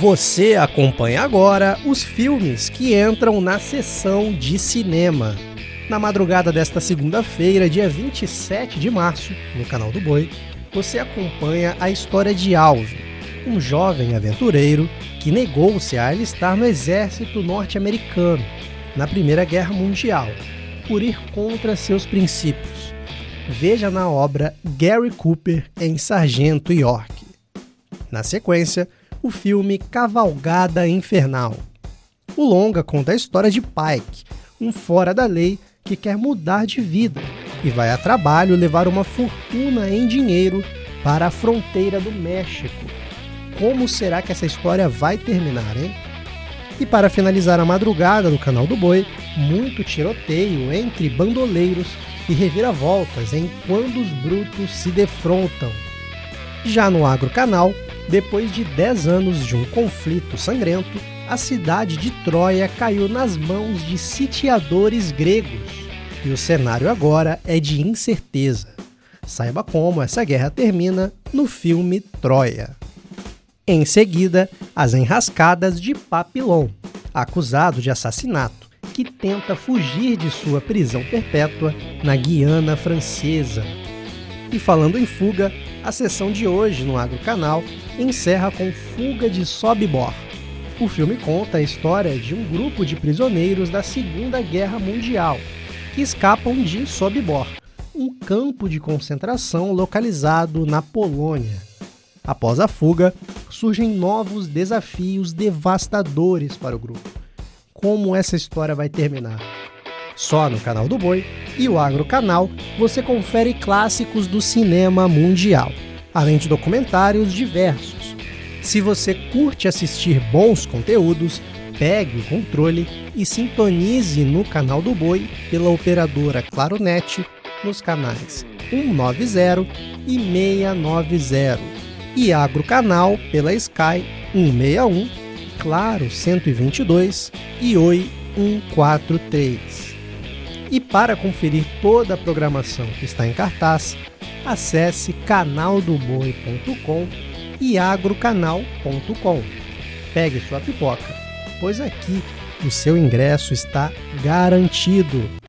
Você acompanha agora os filmes que entram na sessão de cinema. Na madrugada desta segunda-feira, dia 27 de março, no canal do Boi, você acompanha a história de Alvin, um jovem aventureiro que negou-se a alistar no exército norte-americano na Primeira Guerra Mundial, por ir contra seus princípios. Veja na obra Gary Cooper em Sargento York. Na sequência, o filme Cavalgada Infernal. O longa conta a história de Pike, um fora da lei que quer mudar de vida e vai a trabalho levar uma fortuna em dinheiro para a fronteira do México. Como será que essa história vai terminar, hein? E para finalizar a madrugada do canal do Boi, muito tiroteio entre bandoleiros e reviravoltas em quando os brutos se defrontam. Já no Agro Canal, depois de 10 anos de um conflito sangrento, a cidade de Troia caiu nas mãos de sitiadores gregos. E o cenário agora é de incerteza. Saiba como essa guerra termina no filme Troia. Em seguida, as enrascadas de Papillon, acusado de assassinato, que tenta fugir de sua prisão perpétua na Guiana Francesa. E falando em fuga, a sessão de hoje no Agro Canal encerra com Fuga de Sobibor. O filme conta a história de um grupo de prisioneiros da Segunda Guerra Mundial que escapam de Sobibor, um campo de concentração localizado na Polônia. Após a fuga, surgem novos desafios devastadores para o grupo. Como essa história vai terminar? Só no canal do Boi e o Agro Canal você confere clássicos do cinema mundial, além de documentários diversos. Se você curte assistir bons conteúdos, pegue o controle e sintonize no canal do Boi pela operadora Claronet nos canais 190 e 690 e Agro Canal pela Sky 161, Claro 122 e Oi 143. E para conferir toda a programação que está em cartaz, acesse canaldoboi.com e agrocanal.com. Pegue sua pipoca, pois aqui o seu ingresso está garantido.